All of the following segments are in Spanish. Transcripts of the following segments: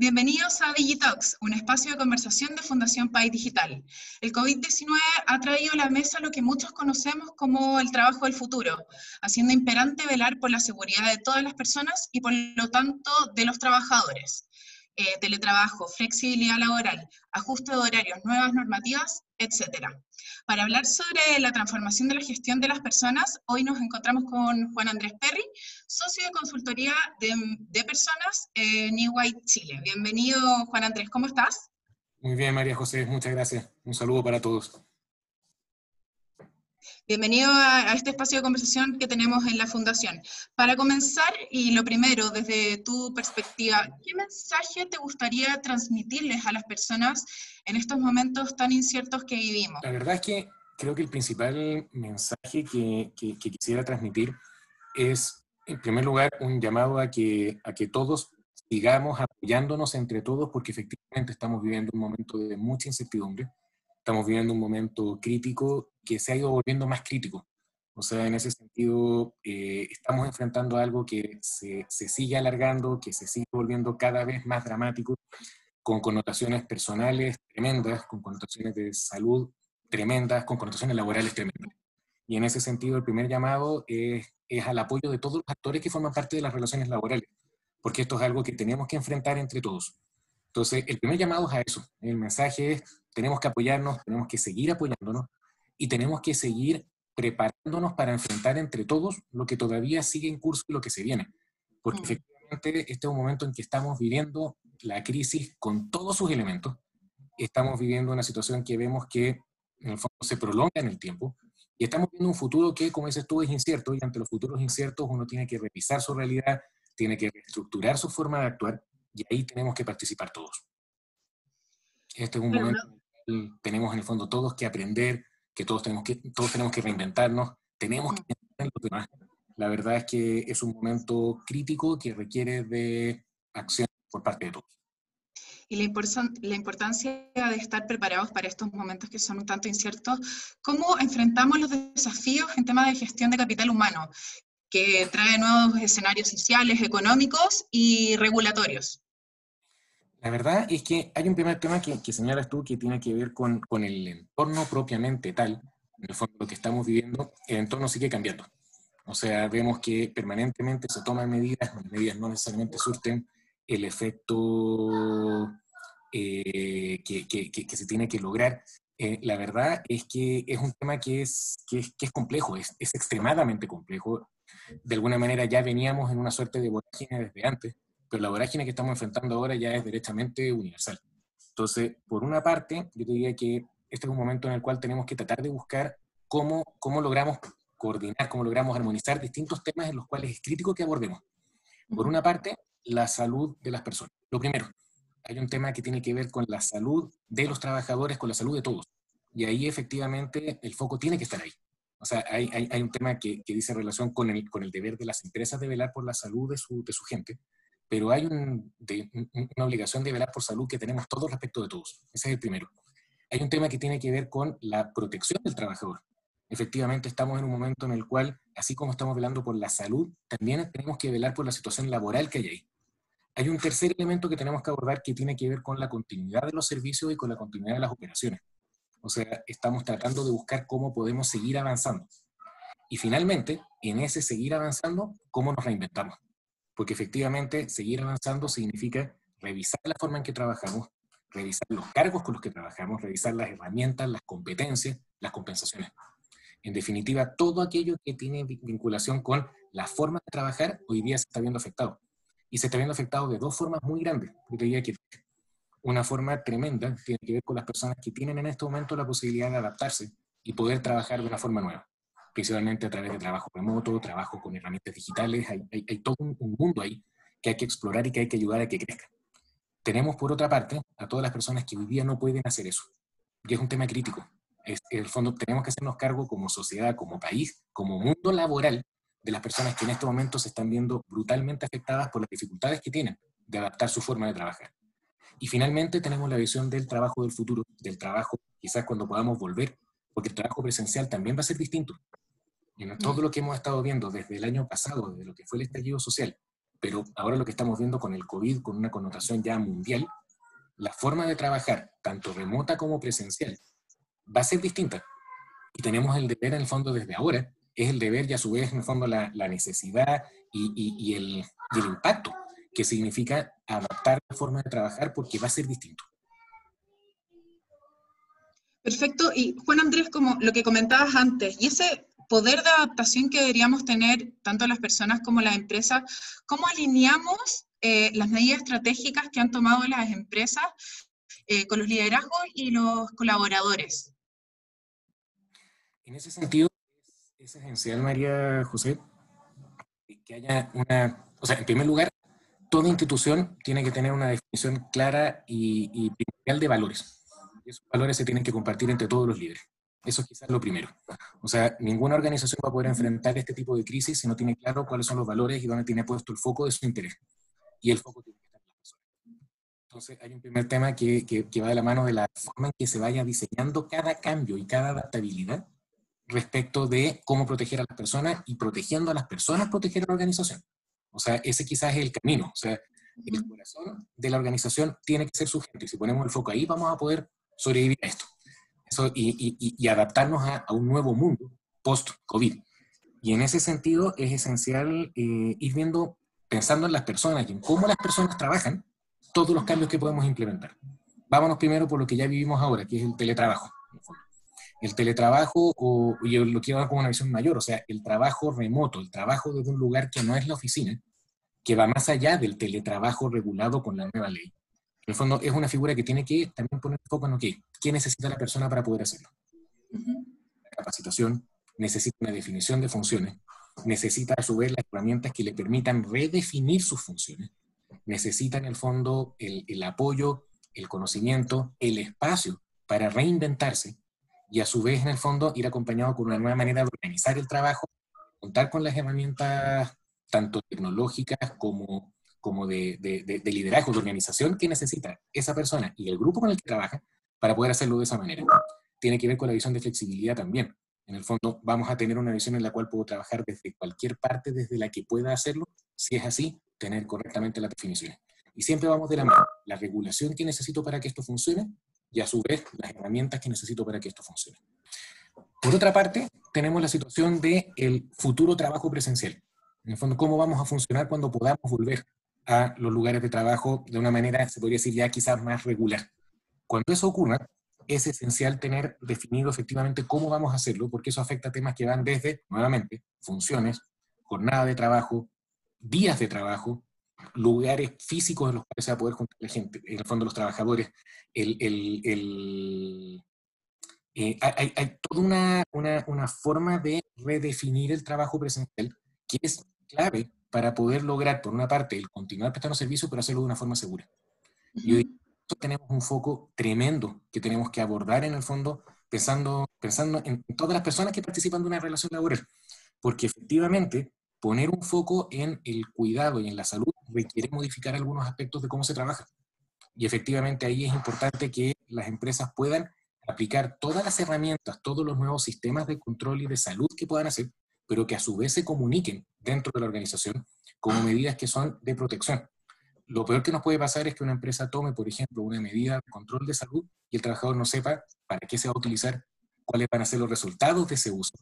Bienvenidos a Digitalks, un espacio de conversación de Fundación País Digital. El COVID-19 ha traído a la mesa lo que muchos conocemos como el trabajo del futuro, haciendo imperante velar por la seguridad de todas las personas y por lo tanto de los trabajadores. Eh, teletrabajo, flexibilidad laboral, ajuste de horarios, nuevas normativas, etc. Para hablar sobre la transformación de la gestión de las personas, hoy nos encontramos con Juan Andrés Perry, socio de consultoría de, personas en EY Chile. Bienvenido, Juan Andrés, ¿cómo estás? Muy bien, María José, muchas gracias. Un saludo para todos. Bienvenido a, este espacio de conversación que tenemos en la Fundación. Para comenzar, y lo primero, desde tu perspectiva, ¿qué mensaje te gustaría transmitirles a las personas en estos momentos tan inciertos que vivimos? La verdad es que creo que el principal mensaje que, quisiera transmitir es, en primer lugar, un llamado a que, a que todos sigamos apoyándonos entre todos, porque efectivamente estamos viviendo un momento de mucha incertidumbre estamos viviendo un momento crítico que se ha ido volviendo más crítico. O sea, en ese sentido, eh, estamos enfrentando algo que se, se, sigue alargando, que se sigue volviendo cada vez más dramático, con connotaciones personales tremendas, con connotaciones de salud tremendas, con connotaciones laborales tremendas. Y en ese sentido, el primer llamado es, es al apoyo de todos los actores que forman parte de las relaciones laborales, porque esto es algo que tenemos que enfrentar entre todos. Entonces, el primer llamado es a eso. El mensaje es, tenemos que apoyarnos, tenemos que seguir apoyándonos y tenemos que seguir preparándonos para enfrentar entre todos lo que todavía sigue en curso y lo que se viene. Porque mm. efectivamente este es un momento en que estamos viviendo la crisis con todos sus elementos. Estamos viviendo una situación que vemos que en el fondo se prolonga en el tiempo y estamos viendo un futuro que, como dices tú, es incierto y ante los futuros inciertos uno tiene que revisar su realidad, tiene que reestructurar su forma de actuar y ahí tenemos que participar todos. Este es un momento en que tenemos en el fondo todos que aprender, que todos tenemos que, todos tenemos que reinventarnos, tenemos que entender los demás. La verdad es que es un momento crítico que requiere de acción por parte de todos. Y la, la importancia de estar preparados para estos momentos que son un tanto inciertos, ¿cómo enfrentamos los desafíos en temas de gestión de capital humano? que trae nuevos escenarios sociales, económicos y regulatorios. La verdad es que hay un primer tema que, que señalas tú que tiene que ver con, con, el entorno propiamente tal. En el fondo, lo que estamos viviendo, el entorno sigue cambiando. O sea, vemos que permanentemente se toman medidas, las medidas no necesariamente surten el efecto eh, que, que, que, se tiene que lograr. Eh, la verdad es que es un tema que es, que es, es complejo, es, es, extremadamente complejo de alguna manera ya veníamos en una suerte de vorágine desde antes, pero la vorágine que estamos enfrentando ahora ya es derechamente universal. Entonces, por una parte, yo te diría que este es un momento en el cual tenemos que tratar de buscar cómo, cómo logramos coordinar, cómo logramos armonizar distintos temas en los cuales es crítico que abordemos. Por una parte, la salud de las personas. Lo primero, hay un tema que tiene que ver con la salud de los trabajadores, con la salud de todos. Y ahí efectivamente el foco tiene que estar ahí. O sea, hay, hay, hay un tema que, que, dice relación con el, con el deber de las empresas de velar por la salud de su, de su gente, pero hay un, de, una obligación de velar por salud que tenemos todos respecto de todos. Ese es el primero. Hay un tema que tiene que ver con la protección del trabajador. Efectivamente, estamos en un momento en el cual, así como estamos velando por la salud, también tenemos que velar por la situación laboral que hay ahí. Hay un tercer elemento que tenemos que abordar que tiene que ver con la continuidad de los servicios y con la continuidad de las operaciones. O sea, estamos tratando de buscar cómo podemos seguir avanzando. Y finalmente, en ese seguir avanzando, cómo nos reinventamos. Porque efectivamente, seguir avanzando significa revisar la forma en que trabajamos, revisar los cargos con los que trabajamos, revisar las herramientas, las competencias, las compensaciones. En definitiva, todo aquello que tiene vinculación con la forma de trabajar hoy día se está viendo afectado. Y se está viendo afectado de dos formas muy grandes. Yo diría que una forma tremenda tiene que ver con las personas que tienen en este momento la posibilidad de adaptarse y poder trabajar de una forma nueva, principalmente a través de trabajo remoto, trabajo con herramientas digitales, hay, hay, todo un, mundo ahí que hay que explorar y que hay que ayudar a que crezca. Tenemos por otra parte a todas las personas que hoy día no pueden hacer eso, y es un tema crítico. Es, en el fondo tenemos que hacernos cargo como sociedad, como país, como mundo laboral, de las personas que en este momento se están viendo brutalmente afectadas por las dificultades que tienen de adaptar su forma de trabajar. Y finalmente tenemos la visión del trabajo del futuro, del trabajo quizás cuando podamos volver, porque el trabajo presencial también va a ser distinto. Y en todo mm. lo que hemos estado viendo desde el año pasado, desde lo que fue el estallido social, pero ahora lo que estamos viendo con el COVID, con una connotación ya mundial, la forma de trabajar, tanto remota como presencial, va a ser distinta. Y tenemos el deber, en el fondo, desde ahora, es el deber y a su vez, en el fondo, la, necesidad y, el, y el impacto que significa adaptar la forma de trabajar porque va a ser distinto. Perfecto. Y Juan Andrés, como lo que comentabas antes, y ese poder de adaptación que deberíamos tener tanto las personas como las empresas, ¿cómo alineamos eh, las medidas estratégicas que han tomado las empresas eh, con los liderazgos y los colaboradores? En ese sentido, es esencial, María José, que haya una, o sea, en primer lugar, toda institución tiene que tener una definición clara y, y primordial de valores. Esos valores se tienen que compartir entre todos los líderes. Eso es quizás lo primero. O sea, ninguna organización va a poder enfrentar este tipo de crisis si no tiene claro cuáles son los valores y dónde tiene puesto el foco de su interés. Y el foco tiene que estar en la persona. Entonces, hay un primer tema que, que, que va de la mano de la forma en que se vaya diseñando cada cambio y cada adaptabilidad respecto de cómo proteger a las personas y protegiendo a las personas, proteger a la organización. O sea, ese quizás es el camino. O sea, el corazón de la organización tiene que ser su gente. Y si ponemos el foco ahí, vamos a poder sobrevivir a esto. Eso, y, adaptarnos a, un nuevo mundo post-COVID. Y en ese sentido es esencial eh, ir viendo, pensando en las personas y en cómo las personas trabajan, todos los cambios que podemos implementar. Vámonos primero por lo que ya vivimos ahora, que es el teletrabajo. El teletrabajo, o yo lo quiero dar como una visión mayor, o sea, el trabajo remoto, el trabajo desde un lugar que no es la oficina, que va más allá del teletrabajo regulado con la nueva ley. El fondo, es una figura que tiene que también poner foco en lo que, ¿qué necesita la persona para poder hacerlo? La capacitación necesita una definición de funciones, necesita a su vez las herramientas que le permitan redefinir sus funciones, necesita en el fondo el, el apoyo, el conocimiento, el espacio para reinventarse y a su vez, en el fondo, ir acompañado con una nueva manera de organizar el trabajo, contar con las herramientas tanto tecnológicas como, como de, de, liderazgo, de organización que necesita esa persona y el grupo con el que trabaja para poder hacerlo de esa manera. Tiene que ver con la visión de flexibilidad también. En el fondo, vamos a tener una visión en la cual puedo trabajar desde cualquier parte desde la que pueda hacerlo. Si es así, tener correctamente las definiciones. Y siempre vamos de la mano. La regulación que necesito para que esto funcione y a su vez las herramientas que necesito para que esto funcione. Por otra parte, tenemos la situación del el futuro trabajo presencial. En el fondo, cómo vamos a funcionar cuando podamos volver a los lugares de trabajo de una manera, se podría decir ya quizás más regular. Cuando eso ocurra, es esencial tener definido efectivamente cómo vamos a hacerlo, porque eso afecta a temas que van desde, nuevamente, funciones, jornada de trabajo, días de trabajo, lugares físicos en los cuales se va a poder juntar la gente, en el fondo los trabajadores, el, el, el eh, hay, hay, toda una, una, una, forma de redefinir el trabajo presencial que es clave para poder lograr, por una parte, el continuar prestando servicios, pero hacerlo de una forma segura. Y hoy tenemos un foco tremendo que tenemos que abordar en el fondo, pensando, pensando en todas las personas que participan de una relación laboral, porque efectivamente poner un foco en el cuidado y en la salud requiere modificar algunos aspectos de cómo se trabaja. Y efectivamente ahí es importante que las empresas puedan aplicar todas las herramientas, todos los nuevos sistemas de control y de salud que puedan hacer, pero que a su vez se comuniquen dentro de la organización como medidas que son de protección. Lo peor que nos puede pasar es que una empresa tome, por ejemplo, una medida de control de salud y el trabajador no sepa para qué se va a utilizar, cuáles van a ser los resultados de ese uso,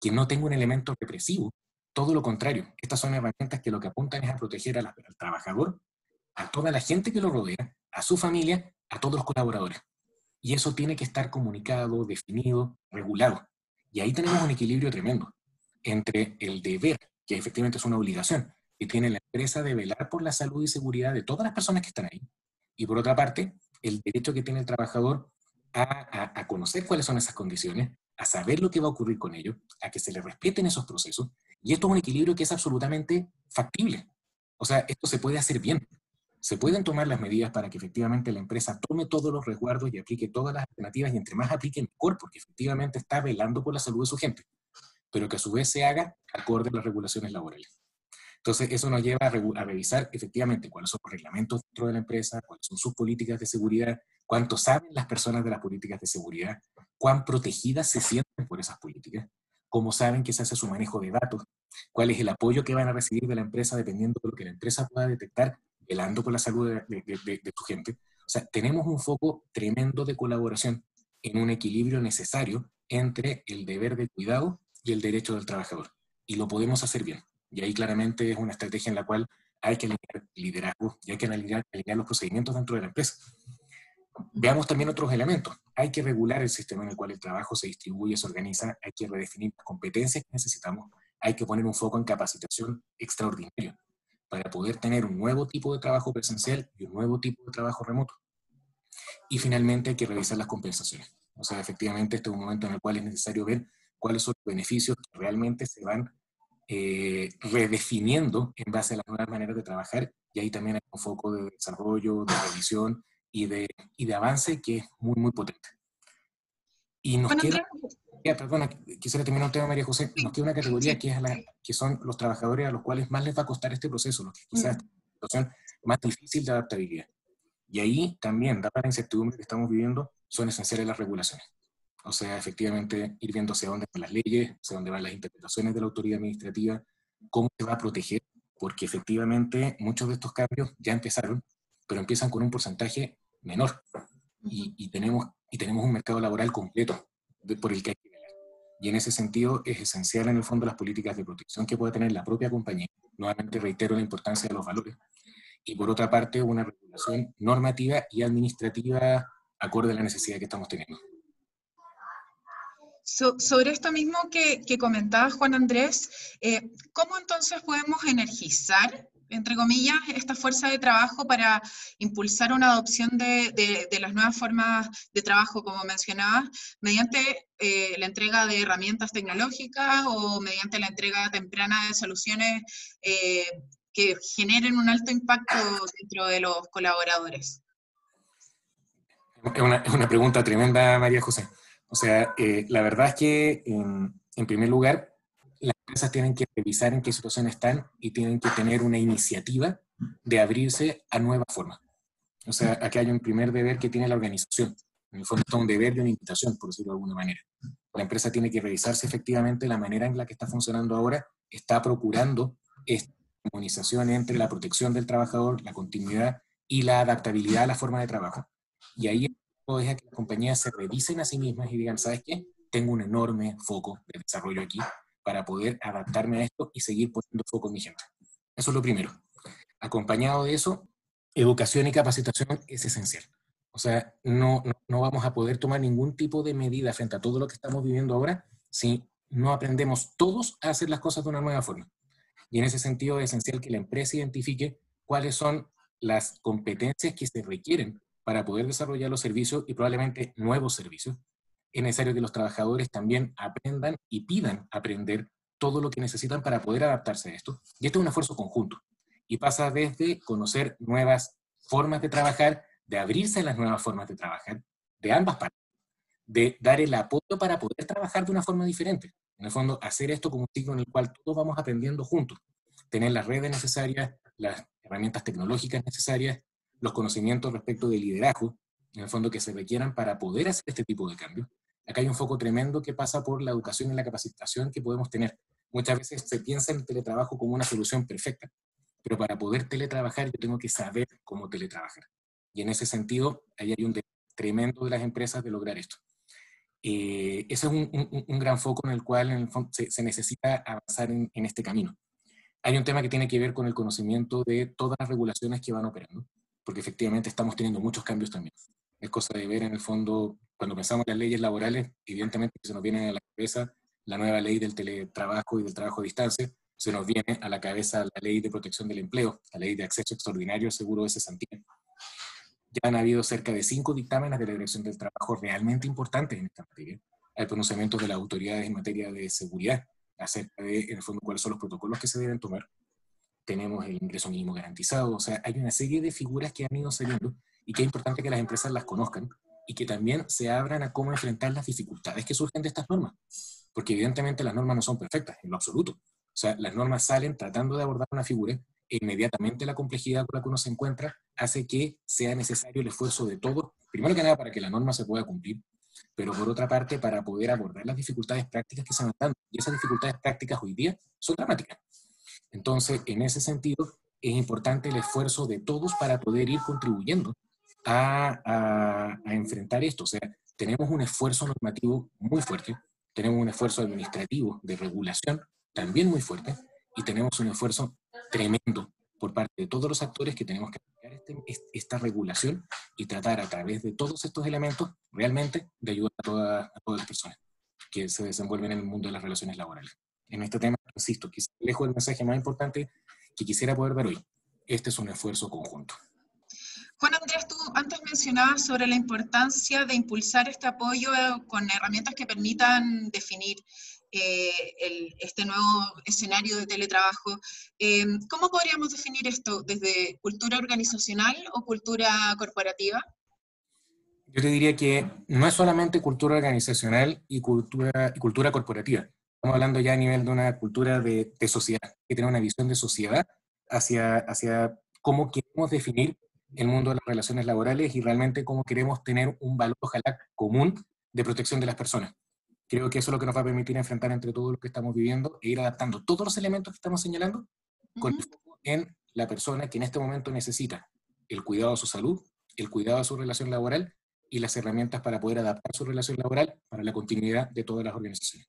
que no tenga un elemento represivo todo lo contrario, estas son herramientas que lo que apuntan es a proteger al trabajador, a toda la gente que lo rodea, a su familia, a todos los colaboradores. Y eso tiene que estar comunicado, definido, regulado. Y ahí tenemos un equilibrio tremendo entre el deber, que efectivamente es una obligación, que tiene la empresa de velar por la salud y seguridad de todas las personas que están ahí. Y por otra parte, el derecho que tiene el trabajador a, conocer cuáles son esas condiciones, a saber lo que va a ocurrir con ellos, a que se le respeten esos procesos y esto es un equilibrio que es absolutamente factible. O sea, esto se puede hacer bien. Se pueden tomar las medidas para que efectivamente la empresa tome todos los resguardos y aplique todas las alternativas y entre más aplique mejor, porque efectivamente está velando por la salud de su gente, pero que a su vez se haga acorde a las regulaciones laborales. Entonces, eso nos lleva a, a, revisar efectivamente cuáles son los reglamentos dentro de la empresa, cuáles son sus políticas de seguridad, cuánto saben las personas de las políticas de seguridad, cuán protegidas se sienten por esas políticas, cómo saben que se hace su manejo de datos, cuál es el apoyo que van a recibir de la empresa dependiendo de lo que la empresa pueda detectar, velando por la salud de, de, tu gente. O sea, tenemos un foco tremendo de colaboración en un equilibrio necesario entre el deber de cuidado y el derecho del trabajador. Y lo podemos hacer bien. Y ahí claramente es una estrategia en la cual hay que alinear liderazgo y hay que alinear, alinear los procedimientos dentro de la empresa. Veamos también otros elementos. Hay que regular el sistema en el cual el trabajo se distribuye, se organiza, hay que redefinir las competencias que necesitamos, hay que poner un foco en capacitación extraordinario para poder tener un nuevo tipo de trabajo presencial y un nuevo tipo de trabajo remoto. Y finalmente hay que revisar las compensaciones. O sea, efectivamente este es un momento en el cual es necesario ver cuáles son los beneficios que realmente se van eh, redefiniendo en base a las nuevas maneras de trabajar y ahí también hay un foco de desarrollo, de revisión y de, y de avance que es muy, muy potente. Y nos queda, perdona, quisiera terminar un tema, María José, nos queda una categoría que, es la, que son los trabajadores a los cuales más les va a costar este proceso, los que quizás mm. situación más difícil de adaptabilidad. Y ahí también, dada la incertidumbre que estamos viviendo, son esenciales las regulaciones. O sea, efectivamente, ir viendo hacia dónde van las leyes, hacia dónde van las interpretaciones de la autoridad administrativa, cómo se va a proteger, porque efectivamente muchos de estos cambios ya empezaron, pero empiezan con un porcentaje menor. Y, tenemos, y tenemos un mercado laboral completo por el que hay que velar. Y en ese sentido es esencial en el fondo las políticas de protección que puede tener la propia compañía. Nuevamente reitero la importancia de los valores. Y por otra parte, una regulación normativa y administrativa acorde a la necesidad que estamos teniendo sobre esto mismo que, que comentaba Juan Andrés, eh, ¿cómo entonces podemos energizar, entre comillas, esta fuerza de trabajo para impulsar una adopción de, las nuevas formas de trabajo, como mencionaba, mediante eh, la entrega de herramientas tecnológicas o mediante la entrega temprana de soluciones eh, que generen un alto impacto dentro de los colaboradores? Es una pregunta tremenda, María José. O sea, eh, la verdad es que, en, primer lugar, las empresas tienen que revisar en qué situación están y tienen que tener una iniciativa de abrirse a nuevas formas. O sea, aquí hay un primer deber que tiene la organización. En el fondo está un deber de una invitación, por decirlo de alguna manera. La empresa tiene que revisarse efectivamente la manera en la que está funcionando ahora, está procurando esta armonización entre la protección del trabajador, la continuidad y la adaptabilidad a la forma de trabajo. Y ahí es que las compañías se revisen a sí mismas y digan, ¿sabes qué? Tengo un enorme foco de desarrollo aquí para poder adaptarme a esto y seguir poniendo foco en mi gente. Eso es lo primero. Acompañado de eso, educación y capacitación es esencial. O sea, no, no, vamos a poder tomar ningún tipo de medida frente a todo lo que estamos viviendo ahora si no aprendemos todos a hacer las cosas de una nueva forma. Y en ese sentido es esencial que la empresa identifique cuáles son las competencias que se requieren para poder desarrollar los servicios y probablemente nuevos servicios, es necesario que los trabajadores también aprendan y pidan aprender todo lo que necesitan para poder adaptarse a esto. Y esto es un esfuerzo conjunto. Y pasa desde conocer nuevas formas de trabajar, de abrirse a las nuevas formas de trabajar, de ambas partes, de dar el apoyo para poder trabajar de una forma diferente. En el fondo, hacer esto como un ciclo en el cual todos vamos aprendiendo juntos. Tener las redes necesarias, las herramientas tecnológicas necesarias, los conocimientos respecto de liderazgo, en el fondo que se requieran para poder hacer este tipo de cambios. Acá hay un foco tremendo que pasa por la educación y la capacitación que podemos tener. Muchas veces se piensa en el teletrabajo como una solución perfecta, pero para poder teletrabajar yo tengo que saber cómo teletrabajar. Y en ese sentido, ahí hay un tremendo de las empresas de lograr esto. Eh, ese es un, gran foco en el cual se, necesita avanzar en, en este camino. Hay un tema que tiene que ver con el conocimiento de todas las regulaciones que van operando porque efectivamente estamos teniendo muchos cambios también. Es cosa de ver en el fondo, cuando pensamos en las leyes laborales, evidentemente se nos viene a la cabeza la nueva ley del teletrabajo y del trabajo a distancia, se nos viene a la cabeza la ley de protección del empleo, la ley de acceso extraordinario al seguro de cesantía. Ya han habido cerca de cinco dictámenes de la Dirección del Trabajo realmente importantes en esta materia. Hay pronunciamientos de las autoridades en materia de seguridad acerca de, en el fondo, cuáles son los protocolos que se deben tomar tenemos el ingreso mínimo garantizado, o sea, hay una serie de figuras que han ido saliendo y que es importante que las empresas las conozcan y que también se abran a cómo enfrentar las dificultades que surgen de estas normas, porque evidentemente las normas no son perfectas en lo absoluto. O sea, las normas salen tratando de abordar una figura e inmediatamente la complejidad con la que uno se encuentra hace que sea necesario el esfuerzo de todos, primero que nada para que la norma se pueda cumplir, pero por otra parte para poder abordar las dificultades prácticas que se van dando. Y esas dificultades prácticas hoy día son dramáticas. Entonces, en ese sentido, es importante el esfuerzo de todos para poder ir contribuyendo a, enfrentar esto. O sea, tenemos un esfuerzo normativo muy fuerte, tenemos un esfuerzo administrativo de regulación también muy fuerte, y tenemos un esfuerzo tremendo por parte de todos los actores que tenemos que aplicar este, esta regulación y tratar a través de todos estos elementos realmente de ayudar a, a todas las personas que se desenvuelven en el mundo de las relaciones laborales. En este tema, insisto, quizás lejos el mensaje más importante que quisiera poder dar hoy. Este es un esfuerzo conjunto. Juan Andrés, tú antes mencionabas sobre la importancia de impulsar este apoyo con herramientas que permitan definir eh, este nuevo escenario de teletrabajo. Eh, ¿Cómo podríamos definir esto desde cultura organizacional o cultura corporativa? Yo te diría que no es solamente cultura organizacional y cultura, y cultura corporativa. Estamos hablando ya a nivel de una cultura de, de sociedad, que tiene una visión de sociedad hacia, hacia cómo queremos definir el mundo de las relaciones laborales y realmente cómo queremos tener un valor, ojalá, común de protección de las personas. Creo que eso es lo que nos va a permitir enfrentar entre todo lo que estamos viviendo e ir adaptando todos los elementos que estamos señalando con el foco en la persona que en este momento necesita el cuidado de su salud, el cuidado de su relación laboral y las herramientas para poder adaptar su relación laboral para la continuidad de todas las organizaciones.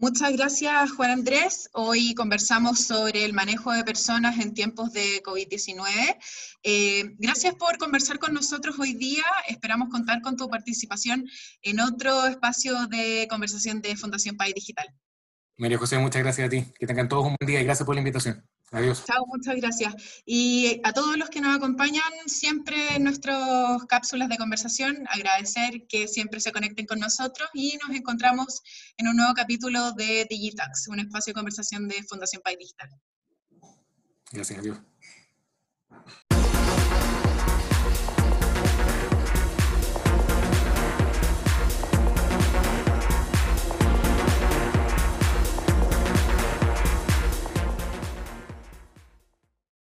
Muchas gracias, Juan Andrés. Hoy conversamos sobre el manejo de personas en tiempos de COVID-19. Eh, gracias por conversar con nosotros hoy día. Esperamos contar con tu participación en otro espacio de conversación de Fundación País Digital. María José, muchas gracias a ti. Que tengan todos un buen día y gracias por la invitación. Adiós. Chao, muchas gracias. Y a todos los que nos acompañan siempre en nuestras cápsulas de conversación, agradecer que siempre se conecten con nosotros y nos encontramos en un nuevo capítulo de Digitax, un espacio de conversación de Fundación País Digital. Gracias, adiós.